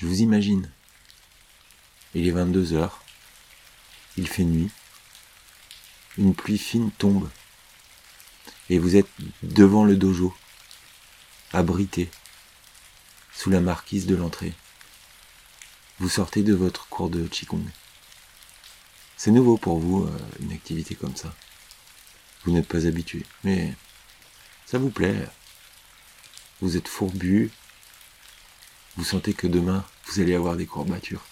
Je vous imagine. Il est 22 heures. Il fait nuit. Une pluie fine tombe. Et vous êtes devant le dojo, abrité, sous la marquise de l'entrée. Vous sortez de votre cours de Qigong. C'est nouveau pour vous, euh, une activité comme ça. Vous n'êtes pas habitué, mais ça vous plaît. Vous êtes fourbu. Vous sentez que demain, vous allez avoir des courbatures.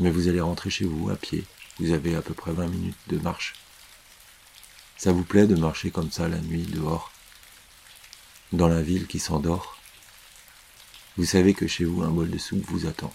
Mais vous allez rentrer chez vous à pied. Vous avez à peu près 20 minutes de marche. Ça vous plaît de marcher comme ça la nuit dehors, dans la ville qui s'endort? Vous savez que chez vous, un bol de soupe vous attend.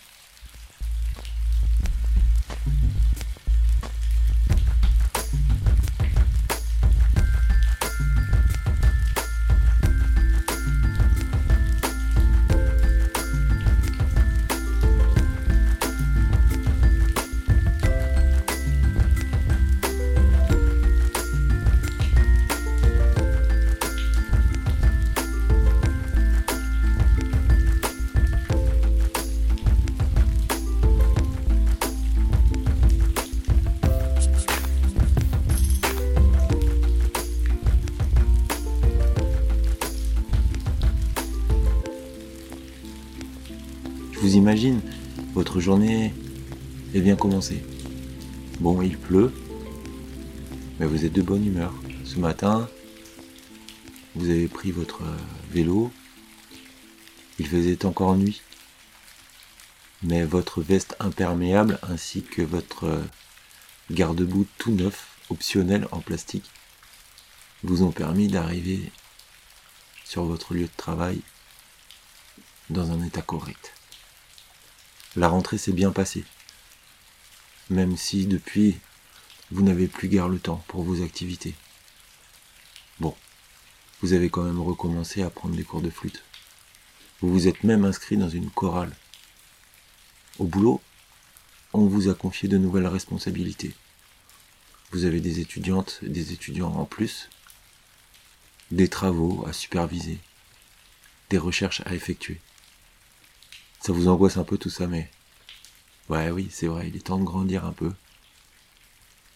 Je vous imagine, votre journée est bien commencée. Bon, il pleut, mais vous êtes de bonne humeur. Ce matin, vous avez pris votre euh, vélo, il faisait encore nuit, mais votre veste imperméable ainsi que votre euh, garde-boue tout neuf, optionnel en plastique, vous ont permis d'arriver sur votre lieu de travail dans un état correct. La rentrée s'est bien passée. Même si depuis, vous n'avez plus guère le temps pour vos activités. Bon, vous avez quand même recommencé à prendre des cours de flûte. Vous vous êtes même inscrit dans une chorale. Au boulot, on vous a confié de nouvelles responsabilités. Vous avez des étudiantes et des étudiants en plus, des travaux à superviser, des recherches à effectuer. Ça vous angoisse un peu tout ça, mais... Ouais, oui, c'est vrai, il est temps de grandir un peu.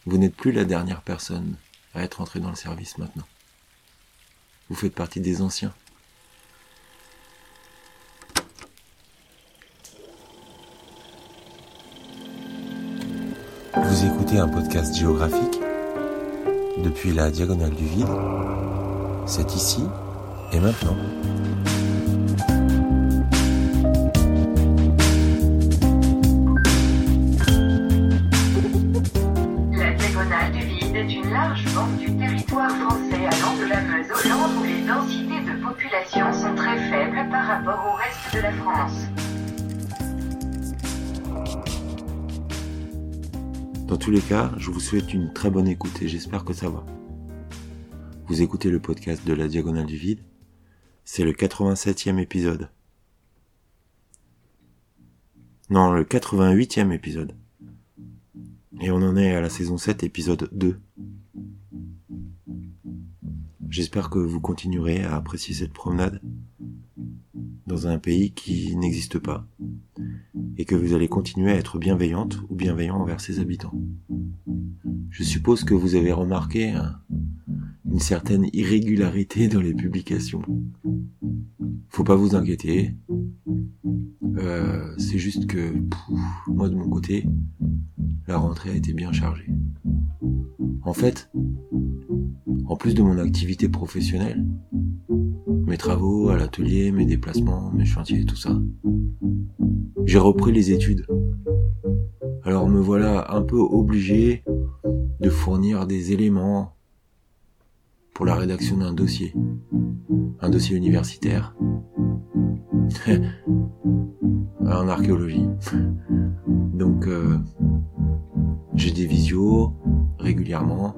Vous n'êtes plus la dernière personne à être entrée dans le service maintenant. Vous faites partie des anciens. Vous écoutez un podcast géographique depuis la diagonale du vide. C'est ici et maintenant. Dans tous les cas, je vous souhaite une très bonne écoute et j'espère que ça va. Vous écoutez le podcast de la Diagonale du Vide. C'est le 87e épisode. Non, le 88e épisode. Et on en est à la saison 7, épisode 2. J'espère que vous continuerez à apprécier cette promenade dans un pays qui n'existe pas et que vous allez continuer à être bienveillante ou bienveillant envers ses habitants. Je suppose que vous avez remarqué hein, une certaine irrégularité dans les publications. Faut pas vous inquiéter. Euh, c'est juste que moi de mon côté, la rentrée a été bien chargée. En fait, en plus de mon activité professionnelle, mes travaux à l'atelier, mes déplacements, mes chantiers, tout ça, j'ai repris les études. Alors me voilà un peu obligé de fournir des éléments pour la rédaction d'un dossier. Un dossier universitaire. en archéologie. Donc euh, j'ai des visios régulièrement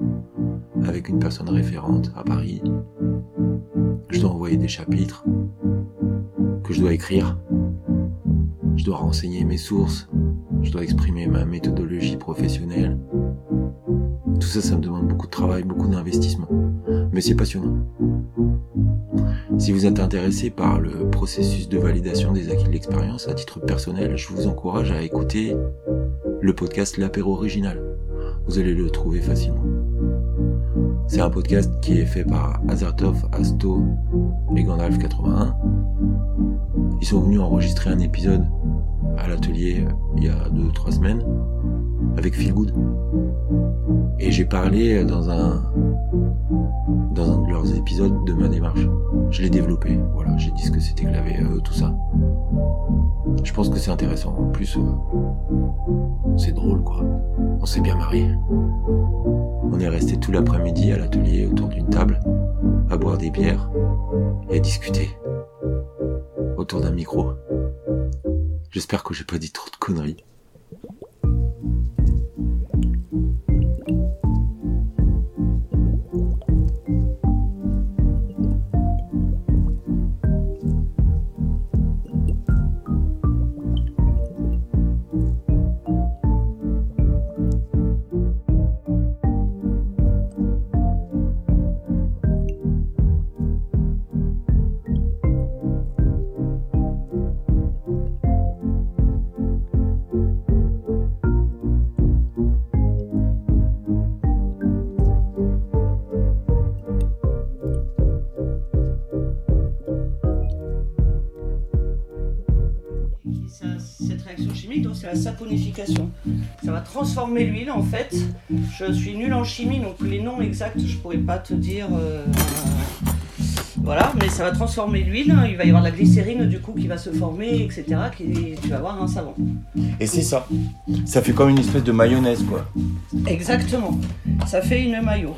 avec une personne référente à Paris. Je dois envoyer des chapitres que je dois écrire. Je dois renseigner mes sources. Je dois exprimer ma méthodologie professionnelle. Tout ça, ça me demande beaucoup de travail, beaucoup d'investissement. Mais c'est passionnant. Si vous êtes intéressé par le processus de validation des acquis de l'expérience à titre personnel, je vous encourage à écouter le podcast L'apéro original. Vous allez le trouver facilement. C'est un podcast qui est fait par Azartov, Asto et Gandalf 81. Ils sont venus enregistrer un épisode à l'atelier il y a deux ou trois semaines avec Phil Good. Et j'ai parlé dans un un de ma démarche. Je l'ai développé, voilà, j'ai dit ce que c'était que la VE, tout ça. Je pense que c'est intéressant. En plus, euh, c'est drôle quoi. On s'est bien marié. On est resté tout l'après-midi à l'atelier autour d'une table, à boire des bières et à discuter autour d'un micro. J'espère que j'ai pas dit trop de conneries. Saponification. Ça va transformer l'huile en fait. Je suis nulle en chimie, donc les noms exacts, je pourrais pas te dire. euh, voilà, mais ça va transformer l'huile. Il va y avoir de la glycérine du coup qui va se former, etc. Qui, tu vas avoir un savon. Et c'est ça. Ça fait comme une espèce de mayonnaise quoi. Exactement. Ça fait une maillot.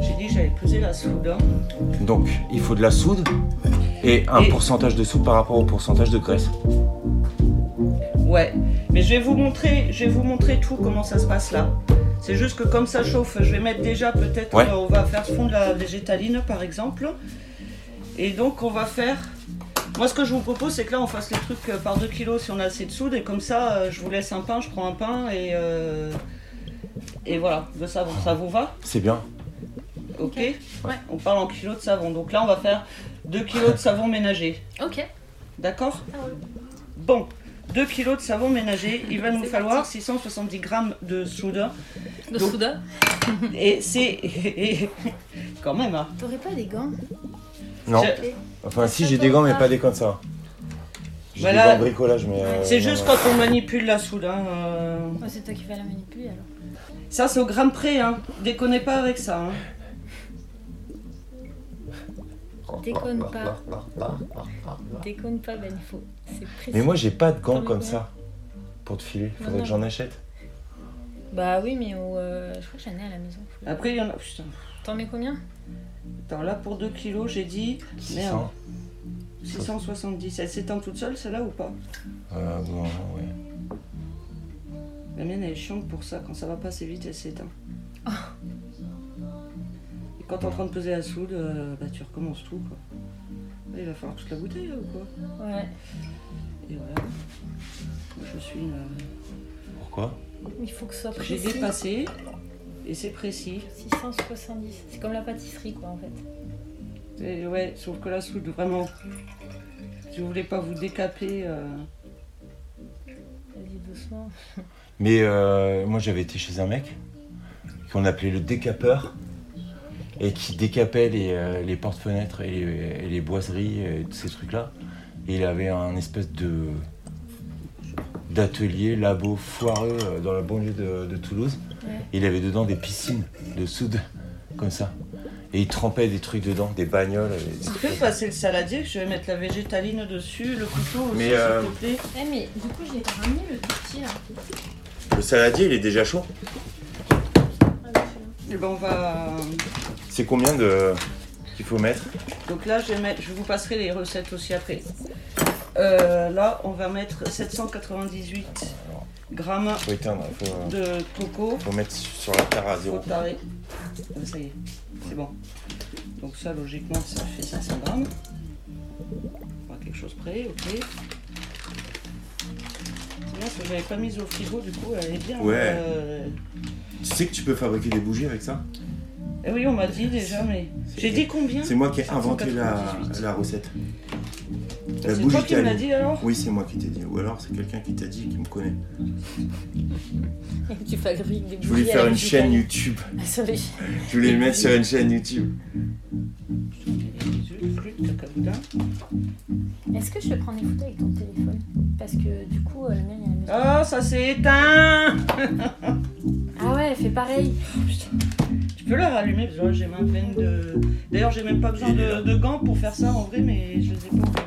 J'ai dit que j'allais peser la soude. hein. Donc, il faut de la soude et un Et- pourcentage de soude par rapport au pourcentage de graisse. Ouais, mais je vais vous montrer, je vais vous montrer tout comment ça se passe là. C'est juste que comme ça chauffe, je vais mettre déjà peut-être, Ouais. on va faire fondre la végétaline par exemple. Et donc on va faire. Moi ce que je vous propose c'est que là on fasse les trucs euh, par 2 kilos si on a assez de soude et comme ça euh, je vous laisse un pain, je prends un pain et euh, et voilà, de savon. Ça vous va? C'est bien. Ok Ouais. On parle en kilos de savon. Donc là on va faire 2 kilos de savon ménager. Ok. D'accord? Roule. Bon, 2 kilos de savon ménager, il va nous falloir parti. 670 grammes de soude. De Donc- souda. Et c'est. et- Quand même, hein. T'aurais pas des gants? Non. Je- Enfin, si j'ai des gants, mais pas des comme ça. J'ai Voilà. des gants de bricolage, mais. euh, C'est juste quand on manipule la soude. hein, euh. Oh, C'est toi qui vas la manipuler alors. Ça, c'est au gramme près, hein. Déconnez pas avec ça. hein. Déconne pas. Déconne pas, Ben, il faut. C'est précis. Mais moi, j'ai pas de gants comme ça. Pour te filer, faudrait non. que j'en achète. Bah oui, mais au, euh, je crois que j'en ai à la maison. Faut- Après, il y en a. Putain. T'en mets combien? Attends, là, pour 2 kilos, j'ai dit. Merde. 600. 670. Elle s'éteint toute seule, celle-là, ou pas? Euh, non, ouais. La mienne, elle est chiante pour ça. Quand ça va pas assez vite, elle s'éteint. Et quand t'es en train de peser la soude, euh, bah, tu recommences tout, quoi. Là, il va falloir toute la bouteille, là, ou quoi Ouais. Et voilà. Je suis une. Pourquoi? Il faut que ce soit J'ai précis. dépassé et c'est précis. 670. C'est comme la pâtisserie, quoi, en fait. Et ouais, sauf que la soude, vraiment. Si vous voulez pas vous décaper. euh, Vas-y, doucement. Mais euh, moi, j'avais été chez un mec qu'on appelait le décapeur et qui décapait les, euh, les portes-fenêtres et les, et les boiseries et tous ces trucs-là. Et il avait un espèce de d'atelier, labo foireux euh, dans la banlieue de, de Toulouse. Ouais. Et il avait dedans des piscines de soude, comme ça. Et il trempait des trucs dedans, des bagnoles. et- Tu peux passer le saladier, je vais mettre la végétaline dessus, le couteau aussi, s'il euh, te plaît. Eh, mais du coup, j'ai ramené le tout petit là. Le saladier, il est déjà chaud? Et ben on va. C'est combien de qu'il faut mettre Donc là, je vais mettre, je vous passerai les recettes aussi après. Euh, là, on va mettre 798 grammes Faut éteindre, faut, euh, de coco. faut mettre sur la terre à Faut zéro. tarer. Ah, ça y est, c'est bon. Donc ça, logiquement, ça fait 500 grammes. On va quelque chose près, ok. C'est bien, parce que j'avais pas mise au frigo, du coup, elle est bien. Ouais. euh, Tu sais que tu peux fabriquer des bougies avec ça? Oui, on m'a dit déjà, mais. J'ai dit combien? C'est moi qui ai inventé la, 798. la recette. La C'est toi qui me l'as dit alors? Oui, c'est moi qui t'ai dit. Ou alors c'est quelqu'un qui t'a dit et qui me connaît. Tu fabriques des Je voulais faire une chaîne. YouTube. Ah, Je voulais le mettre sur une chaîne YouTube. Est-ce que je peux prendre des photos avec ton téléphone? Parce que du coup, euh, le mien, il y a la. Ah, ça s'est éteint Ah ouais, elle fait pareil. Oh, putain. Peux la rallumer parce que j'ai ma peine de. D'ailleurs, j'ai même pas besoin de, de gants pour faire ça en vrai, mais je les ai pas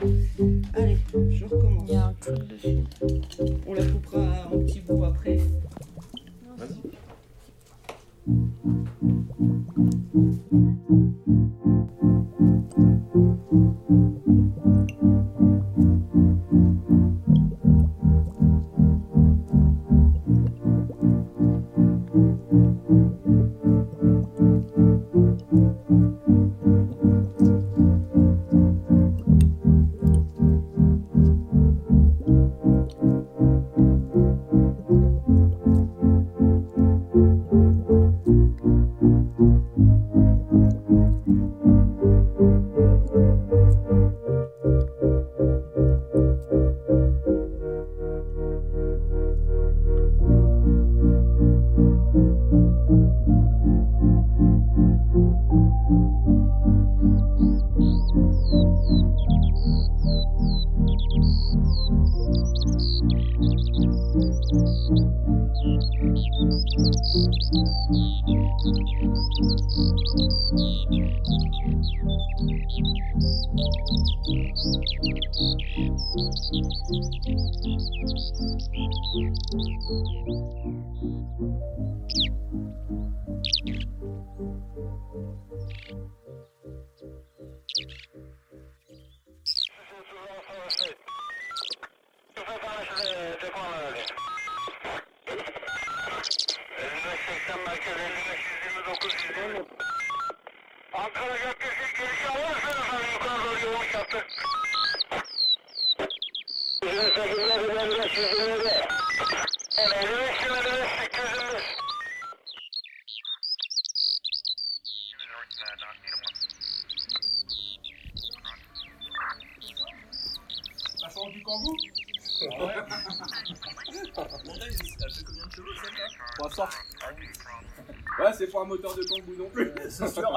De kangou non plus, c'est sûr.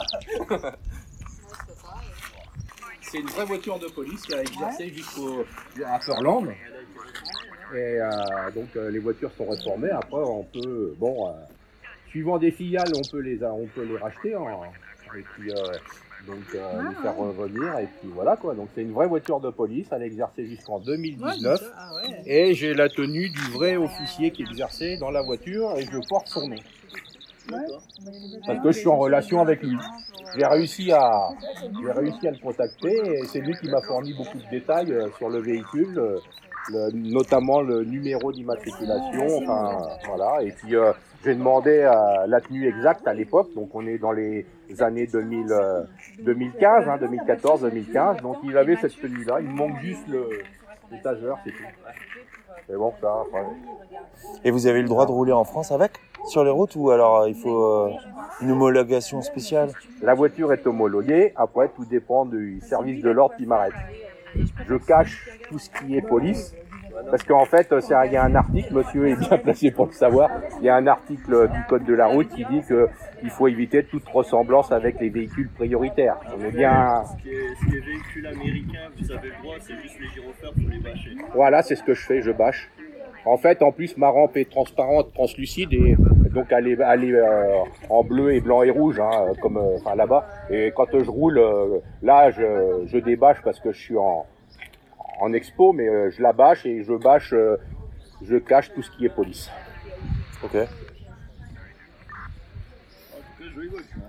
C'est une vraie voiture de police qui a exercé jusqu'au à Furland. Et euh, donc euh, les voitures sont réformées. Après, on peut, bon, euh, suivant des filiales, on peut les, on peut les racheter. hein. et puis euh, donc euh, les faire revenir. Et puis voilà quoi. Donc c'est une vraie voiture de police. Elle a exercé jusqu'en 2019. Ah ouais. Et j'ai la tenue du vrai officier qui exerçait dans la voiture et je porte son nom. Parce que je suis en relation avec lui. J'ai réussi à, j'ai réussi à le contacter et c'est lui qui m'a fourni beaucoup de détails euh, sur le véhicule, euh, le- notamment le numéro d'immatriculation, enfin voilà. Et puis euh, j'ai demandé euh, la tenue exacte à l'époque, donc on est dans les années 2000, euh, 2015, hein, 2014-2015. Donc il avait cette tenue-là. Il me manque juste le l'étageur, c'est tout. Mais bon, ça. Et vous avez le droit de rouler en France avec? Sur les routes ou alors euh, il faut euh, une homologation spéciale? La voiture est homologuée, après tout dépend du service de l'ordre qui m'arrête. Je cache tout ce qui est police, parce qu'en fait, un- il y a un article, monsieur est bien placé pour le savoir, il y a un article du Code de la route qui dit que il faut éviter toute ressemblance avec les véhicules prioritaires. On est bien... Ce qui est, ce qui est véhicule américain, vous avez le droit, c'est juste les gyrophares les bâcher. Voilà, c'est ce que je fais, je bâche. En fait, en plus, ma rampe est transparente, translucide, et donc elle est, elle est, euh, en bleu et blanc et rouge, hein, comme euh, enfin, là-bas. Et quand je roule, euh, là, je, je débâche parce que je suis en, en expo, mais euh, je la bâche et je bâche, euh, je cache tout ce qui est police. Ok.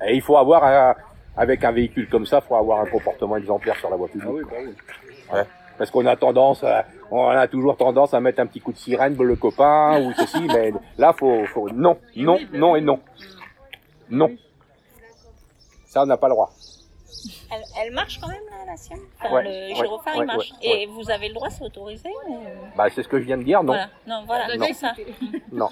Et il faut avoir, un- avec un véhicule comme ça, il faut avoir un comportement exemplaire sur la voie publique. Ah oui, bah oui. Ouais. Parce qu'on a tendance, à- on a toujours tendance à mettre un petit coup de sirène pour le copain ou ceci, mais là, faut, faut non, non, non et non, non. Ça, on n'a pas le droit. Elle, elle marche quand même là. Enfin, Ouais, le gyrophare, ouais, il marche. ouais, Et vous avez le droit, c'est autorisé ou... Bah, c'est ce que je viens de dire, non? Voilà. Non, voilà, Non. c'est ça. Non.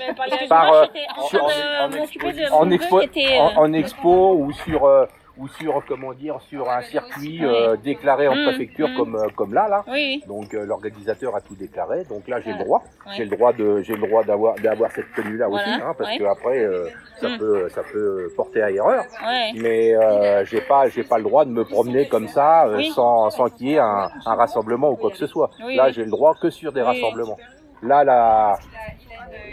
Par, moi, euh, j'étais en sur- train de m'occuper de en expo, était... en, euh, en expo ou sur euh, ou sur comment dire sur un circuit Oui. euh, déclaré en Mm, préfecture mm. comme euh, comme là là. Oui, Donc euh, l'organisateur a tout déclaré. Donc là j'ai le droit. Ouais. J'ai le droit de j'ai le droit d'avoir d'avoir cette tenue là Voilà, aussi hein, parce ouais. que après euh, ça Mm. peut ça peut porter à erreur. ouais. Mais j'ai pas j'ai pas le droit de me promener comme ça Oui. sans sans qu'il y ait un, un rassemblement ou quoi que ce soit. Oui, là j'ai le droit que sur des rassemblements. Là la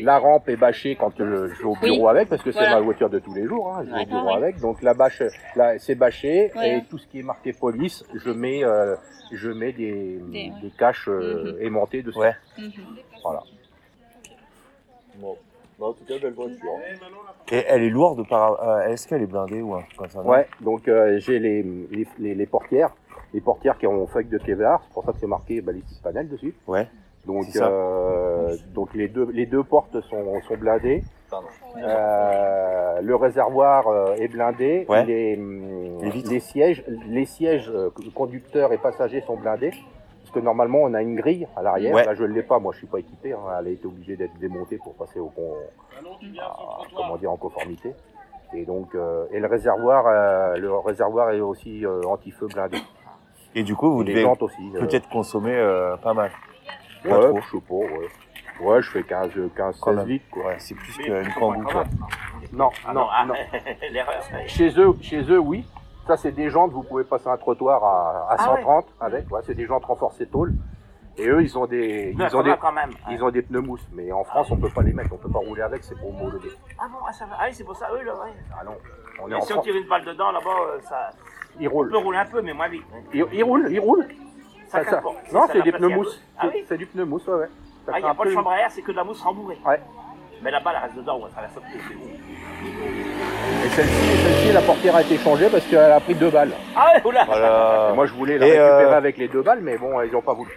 la rampe est bâchée quand je, je vais au Oui. bureau avec parce que c'est Voilà. ma voiture de tous les jours. Hein, je vais au bureau avec. Donc la bâche là c'est bâché Ouais. et tout ce qui est marqué police je mets euh, je mets des Des- des, ouais. caches euh, aimantées dessus. Ouais. Mhm. Voilà. Bon. Bah, en tout cas, belle voiture. Et elle est lourde par. euh, Est-ce qu'elle est blindée ou un truc comme ça Ouais, donc euh, j'ai les, les, les, les portières, les portières qui ont feuille de Kevlar, c'est pour ça que c'est marqué balistique panel dessus. Ouais. Donc, euh, donc les deux les deux portes sont, sont blindées. Pardon. Euh, le réservoir euh, est blindé. Ouais. Les, hum, Les vitres. les sièges, les sièges euh, conducteurs et passagers sont blindés. Parce que normalement on a une grille à l'arrière. Ouais. Là je ne l'ai pas, moi je suis pas équipé. hein. Elle a été obligée d'être démontée pour passer au con, à- comment dire en conformité. Et donc euh, et le réservoir, euh, le réservoir est aussi euh, anti-feu blindé. Et du coup, vous Et les devez euh, peut-être consommer euh, pas mal. Ouais, Pas trop. je sais pas, ouais. Ouais, je fais 15, 15 Quand 16 même. litres, quoi. Ouais, c'est plus qu'une kangou, quoi. Non, Ah non, ah, non. L'erreur. Chez eux, chez eux, oui. Ça, c'est des jantes, vous pouvez passer un trottoir à, à Ah ouais. 130 avec. Ouais, c'est des jantes renforcées tôle. Et eux, ils ont des, ils ont des, quand même. ils ont des pneus mousse. Mais en France, on peut pas les mettre, on peut pas rouler avec, c'est pour homologuer. Ah bon, ah, ça va. Ah oui, c'est pour ça, oui, là, ouais. Ah non, on est Mais en si on France. tire une balle dedans, là-bas, euh, ça Ils on roulent. peut rouler un peu, mais moins vite. Ils, ils roulent, ils roulent. Ça Ça, craque ça- pas. Non, c'est des pneus mousse. Ah C'est- oui C'est du pneu mousse, ouais, ouais. Ça Ah, il n'y a pas de chambre à air, c'est que de la mousse rembourrée. Ouais. Mais la balle, elle reste dedans, ouais, ça la sauter, c'est bon. Et celle-ci, celle-ci, la portière a été changée parce qu'elle a pris deux balles. Ah ouais, oula Voilà. Moi, je voulais la Et, récupérer euh, avec les deux balles, mais bon, ils ont pas voulu.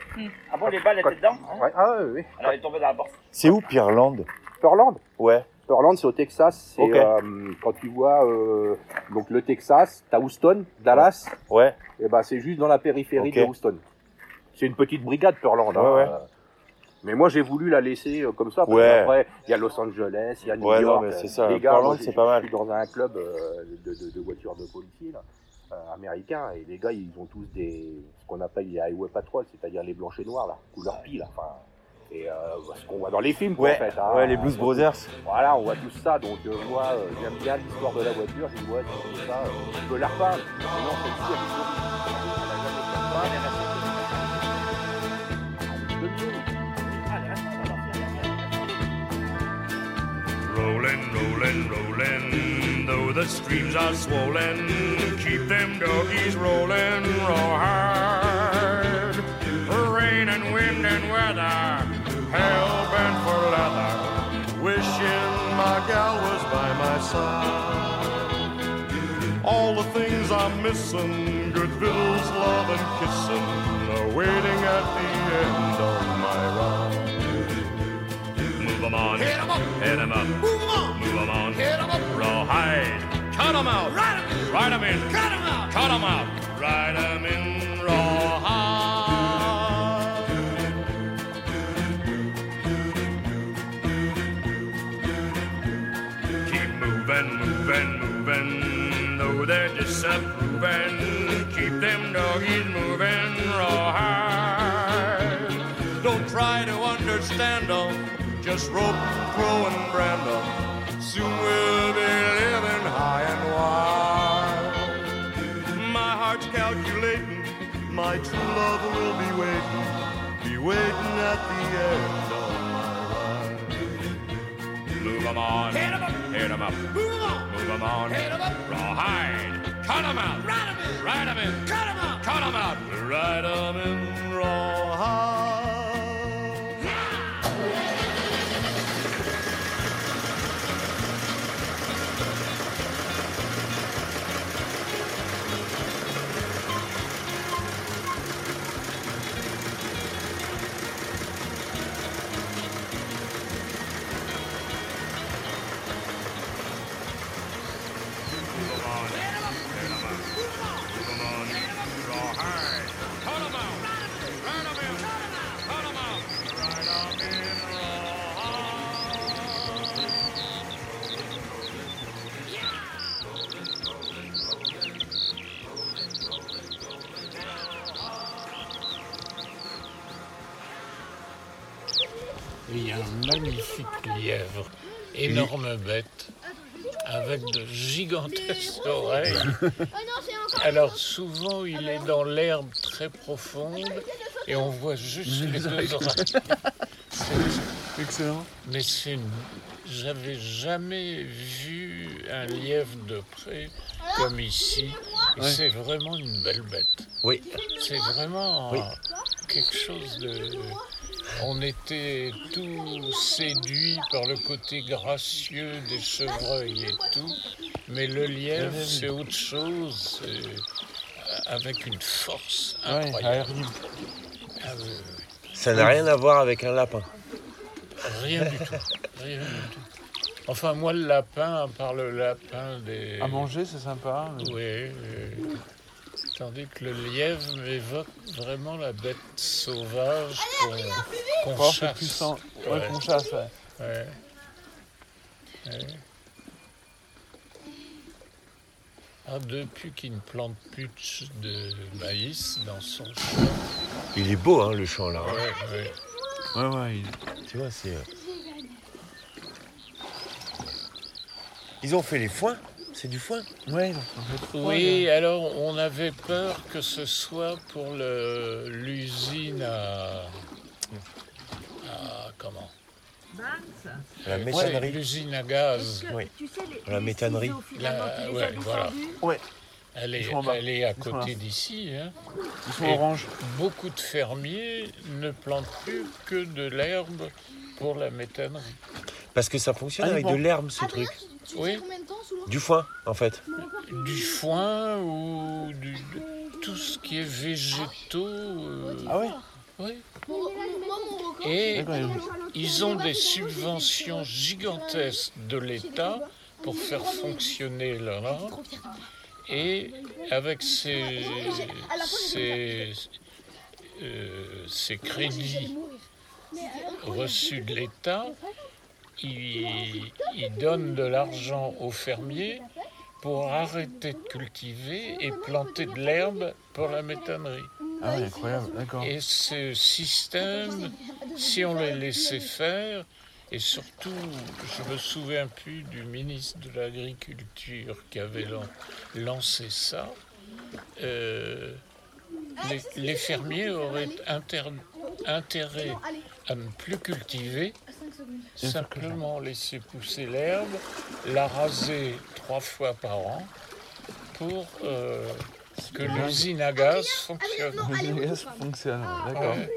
Ah bon, les balles étaient dedans hein Ouais. Ah oui, oui. Alors, elle est tombée dans la porte. C'est où Pearland Pearland Ouais. Pearland, c'est au Texas. C'est Ok. euh, quand tu vois euh, donc le Texas, t'as Houston, Dallas, Ouais. et ben c'est juste dans la périphérie de Houston. C'est une petite brigade Pearland. hein, Ouais, euh, Mais moi j'ai voulu la laisser euh, comme ça. Parce Ouais. qu'après, il y a Los Angeles, il y a New Ouais, non, York. mais c'est ça. Les gars, moi, c'est pas mal. Je suis dans un club euh, de, de- de voitures de policiers là, euh, américains et les gars ils ont tous des ce qu'on appelle les highway patrol, c'est-à-dire les blancs et noirs là, couleur pile. Enfin, et ce qu'on voit dans les films quoi, Ouais. en fait. hein. Ouais, les Blues Brothers. Voilà, on voit tout ça, donc moi j'aime bien l'histoire de la voiture, je ouais, c'est ça, je peux la non, celle-ci Rolling, rolling, rolling, though the streams are swollen, keep them doggies rolling raw hard. Rain and wind and weather, hell bent for leather, wishing my gal was by my side. All the things I'm missing, good victuals, love and kissing, are waiting at the end of my ride. Move 'em on, hit 'em up, hit 'em up, move 'em on, move 'em on, hit 'em up, rawhide, cut 'em out, ride 'em in, ride 'em in, cut 'em out, cut 'em out, ride 'em in rawhide. Keep moving, moving, moving, though they're disapproving. Keep them doggies moving just rope, crow, and brand them. Soon we'll be living high and wide. My heart's calculating, my true love will be waiting, be waiting at the end of my ride. Move 'em on, hit 'em up, hit 'em up, move 'em on, move 'em on, hit 'em up, rawhide, cut 'em out, ride 'em in, ride 'em in, cut 'em out, cut 'em out, ride 'em in rawhide. Un magnifique lièvre, énorme bête, avec de gigantesques oreilles. Alors souvent, il est dans l'herbe très profonde et on voit juste les deux oreilles. Excellent. Mais c'est une... J'avais jamais vu un lièvre de près comme ici. Ouais. C'est vraiment une belle bête. Oui. C'est vraiment Oui. quelque chose de... On était tous séduits par le côté gracieux des chevreuils et tout, mais le lièvre, c'est autre chose, c'est avec une force incroyable. Ah oui, oui, Ça n'a rien à voir avec un lapin. Rien du tout. Rien du tout. Enfin, moi, le lapin, à part le lapin des... À manger, c'est sympa. mais- Oui, oui. Tandis que le lièvre m'évoque vraiment la bête sauvage qu'on qu'on et chasse. puissant. Ouais, qu'on chasse, ouais. Ouais. Ouais. Ah, depuis qu'il ne plante plus de, maïs dans son champ. Il est beau, hein, le champ là. hein. Ouais, ouais. Ouais, ouais. il- Tu vois, c'est. euh, Ils ont fait les foins. C'est du foin. Ouais, Oui, là. alors on avait peur que ce soit pour le- l'usine à, à- comment? La Ouais, méthanerie. L'usine à gaz. Oui. La méthanerie. La- ouais, voilà. Ouais. Elle est, elle est à Ils côté d'ici. hein. Ils sont Et orange. Beaucoup de fermiers ne plantent plus que de l'herbe pour la méthanerie. Parce que ça fonctionne Ah, avec bon. de l'herbe, ce truc. Oui, Du foin, en fait. du foin ou du, de- tout ce qui est végétaux. euh, Ah oui. Oui. Et D'accord, il- ils ont des subventions gigantesques de l'État pour faire fonctionner leur art. Et avec ces, ces, euh, ces crédits reçus de l'État, ils donnent de l'argent aux fermiers pour arrêter de cultiver et planter de l'herbe pour la méthanerie. Ah oui, incroyable, d'accord. Et ce système, si on les laissait faire, et surtout, je me souviens plus du ministre de l'Agriculture qui avait lan- lancé ça, euh, les, les fermiers auraient inter- intérêt à ne plus cultiver, simplement laisser pousser l'herbe, la raser trois fois par an pour euh, que l'usine à gaz fonctionne. L'usine à gaz fonctionne, d'accord. Ouais.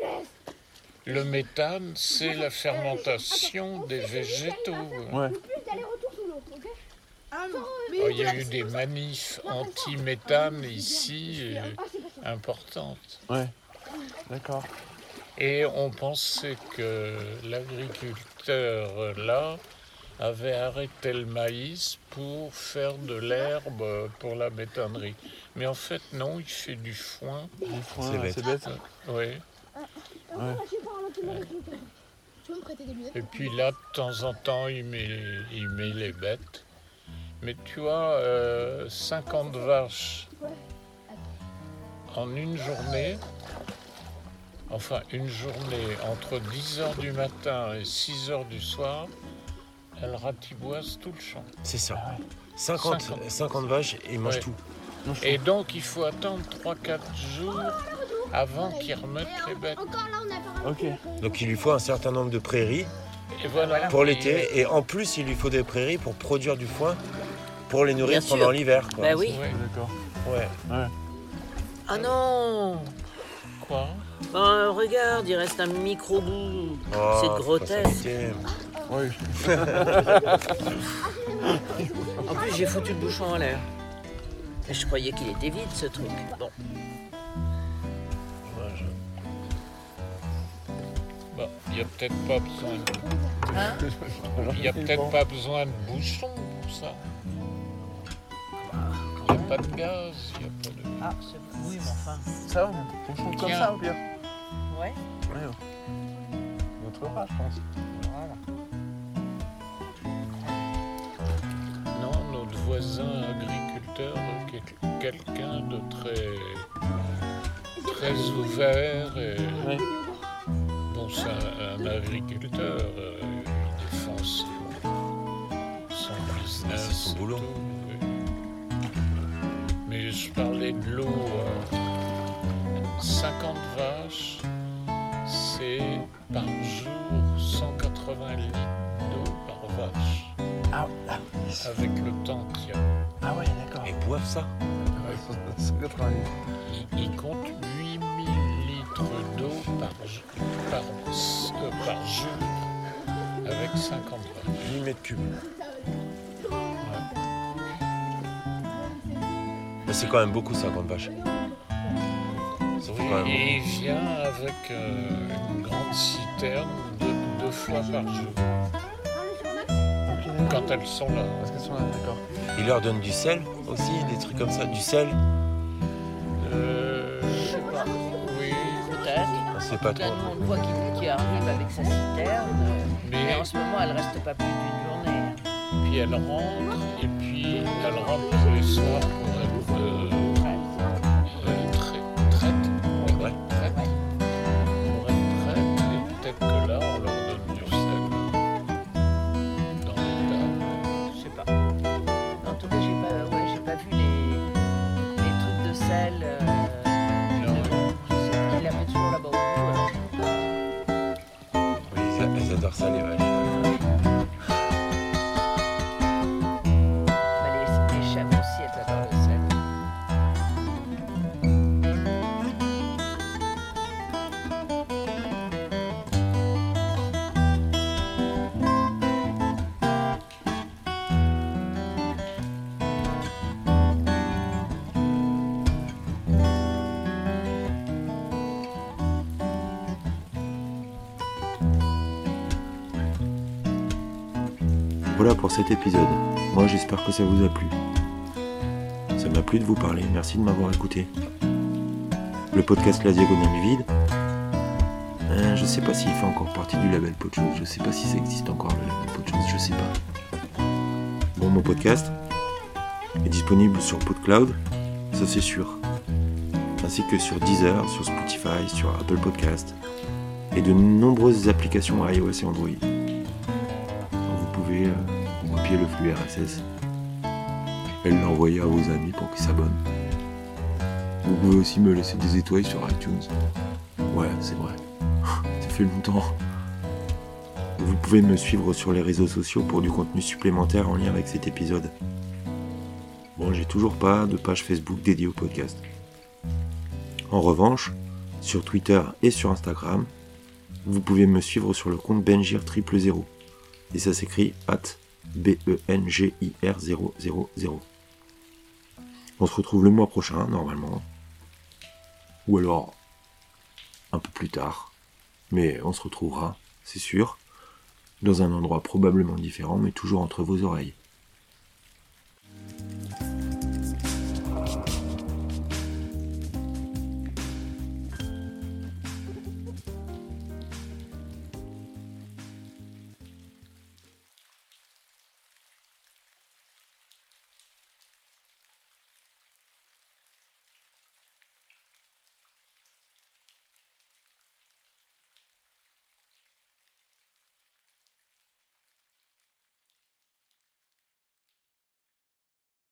Le méthane, c'est la fermentation des végétaux. Ouais. Oh, il y a eu des manifs anti-méthane ici euh, importantes. Ouais. D'accord. Et on pensait que l'agriculteur euh, là avait arrêté le maïs pour faire de l'herbe pour la méthanerie. Mais en fait, non, il fait du foin. Du foin, C'est bête. bête. Oui. Ouais. Et puis là, de temps en temps, il met, il met les bêtes. Mais tu vois, euh, 50 vaches en une journée, enfin une journée entre 10h du matin et 6h du soir, elles ratiboisent tout le champ. C'est ça. 50, 50. 50 vaches et ils mangent Ouais. tout. Et donc, il faut attendre 3-4 jours avant qu'ils remettent les bêtes. Ok. Donc il lui faut un certain nombre de prairies Et voilà. pour l'été. Et en plus, il lui faut des prairies pour produire du foin pour les nourrir Bien pendant l'hiver. Bah oui. Ouais. D'accord. Ouais. Ouais. Ah non Quoi? Ben, Regarde, il reste un micro-bout. Oh, C'est grotesque. Oui. En plus, j'ai foutu le bouchon en l'air. Je croyais qu'il était vide, ce truc. Bon. Bah, il n'y a peut-être pas besoin de... Il n'y a peut-être pas besoin de bouchon pour ça. Il n'y a pas de gaz, il n'y a pas de... Ah, c'est... Oui, mais enfin... Ça, on chante comme ça au pire. Ouais. Ouais. Notre repas, je pense. Voilà. Non, notre voisin agriculteur, quel- quelqu'un de très, très ouvert et Ouais. bon, c'est un, un agriculteur. euh, il défend son, son business. Ah, C'est son boulot. Oui. Mais je parlais de l'eau. euh, 50 vaches, c'est par jour 180 litres d'eau par vache. Ah, ah, Avec le temps qu'il y a. ah ouais, d'accord. Et boivent ça C'est 90. Il, il compte 8000 litres d'eau par, jour- par, euh, par jour avec 50 vaches. 1000 mètres cubes. Mais c'est quand même beaucoup 50 vaches. Ça quand même Et il vient avec euh, une grande citerne de deux fois par jour. Quand elles sont là. Parce qu'elles sont là, d'accord. Il leur donne du sel aussi, des trucs comme ça, du sel. Euh, Je sais pas. oui, Peut-être. On sait pas trop. on le voit qui, qui arrive avec sa citerne. Mais mais en ce moment, elle reste pas plus d'une journée. puis elle rentre, et puis elle rentre tous les soirs Voilà pour cet épisode. Moi j'espère que ça vous a plu. Ça m'a plu de vous parler, merci de m'avoir écouté. Le podcast La Diagonale Vide, euh, je sais pas s'il fait encore partie du label Podchose, je sais pas si ça existe encore le label je sais pas. Bon, mon podcast est disponible sur PodCloud, ça c'est sûr. Ainsi que sur Deezer, sur Spotify, sur Apple Podcast et de nombreuses applications iOS et Android. Vous pouvez euh, le flux RSS et l'envoyer à vos amis pour qu'ils s'abonnent. Vous pouvez aussi me laisser des étoiles sur iTunes. Ouais, c'est vrai. Ça fait longtemps. Vous pouvez me suivre sur les réseaux sociaux pour du contenu supplémentaire en lien avec cet épisode. Bon, j'ai toujours pas de page Facebook dédiée au podcast. En revanche, sur Twitter et sur Instagram, vous pouvez me suivre sur le compte Benjir 000 et ça s'écrit at E B-E-N-G-I-R 000. On se retrouve le mois prochain, normalement. Ou alors un peu plus tard. Mais on se retrouvera, c'est sûr, dans un endroit probablement différent, mais toujours entre vos oreilles.